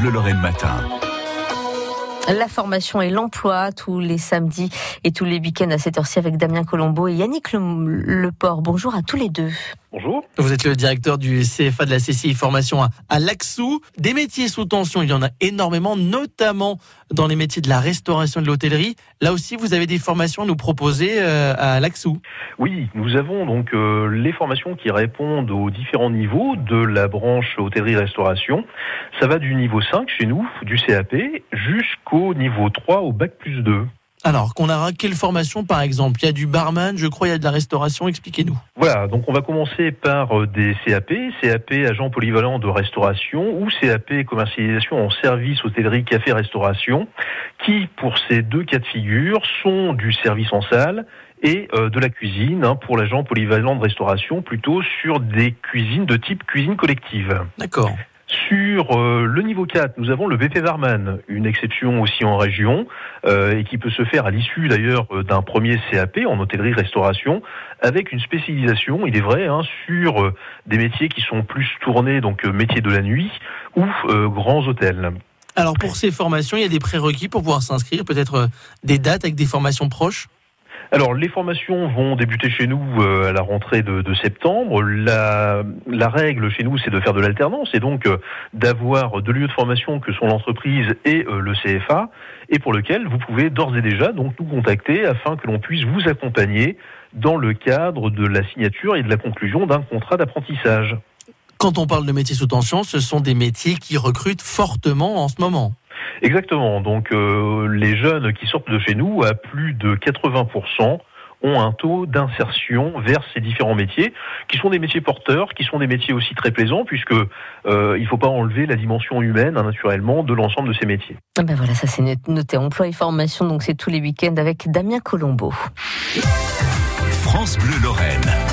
Bleu Lorraine Matin. La formation et l'emploi tous les samedis et tous les week-ends à cette heure-ci avec Damien Colombo et Yannick Leport. Bonjour à tous les deux. Bonjour. Vous êtes le directeur du CFA de la CCI Formation à, à Laxou. Des métiers sous tension, il y en a énormément, notamment dans les métiers de la restauration et de l'hôtellerie. Là aussi, vous avez des formations à nous proposer euh, à Laxou. Oui, nous avons donc euh, les formations qui répondent aux différents niveaux de la branche hôtellerie-restauration. Ça va du niveau 5 chez nous, du CAP, jusqu'au niveau 3 au bac plus 2. Alors, qu'on a quelle formation par exemple? Il y a du barman, je crois, il y a de la restauration, expliquez-nous. Voilà, donc on va commencer par euh, des CAP, CAP agent polyvalent de restauration ou CAP commercialisation en service hôtellerie café restauration, qui pour ces deux cas de figure sont du service en salle et euh, de la cuisine hein, pour l'agent polyvalent de restauration, plutôt sur des cuisines de type cuisine collective. D'accord. Sur euh, le niveau 4, nous avons le BP Varman, une exception aussi en région, euh, et qui peut se faire à l'issue d'ailleurs euh, d'un premier CAP en hôtellerie-restauration, avec une spécialisation, il est vrai, hein, sur des métiers qui sont plus tournés, donc métiers de la nuit ou grands hôtels. Alors pour ces formations, il y a des prérequis pour pouvoir s'inscrire, peut-être des dates avec des formations proches? Alors, les formations vont débuter chez nous euh, à la rentrée de, septembre. La, règle chez nous, c'est de faire de l'alternance et donc euh, d'avoir deux lieux de formation que sont l'entreprise et euh, le CFA, et pour lequel vous pouvez d'ores et déjà donc nous contacter afin que l'on puisse vous accompagner dans le cadre de la signature et de la conclusion d'un contrat d'apprentissage. Quand on parle de métiers sous tension, ce sont des métiers qui recrutent fortement en ce moment. Exactement. Donc euh, les jeunes qui sortent de chez nous, à plus de 80%, ont un taux d'insertion vers ces différents métiers, qui sont des métiers porteurs, qui sont des métiers aussi très plaisants, puisque euh, il ne faut pas enlever la dimension humaine, hein, naturellement, de l'ensemble de ces métiers. Ah ben voilà, ça c'est noté. Emploi et formation, donc c'est tous les week-ends avec Damien Colombo. France Bleu Lorraine.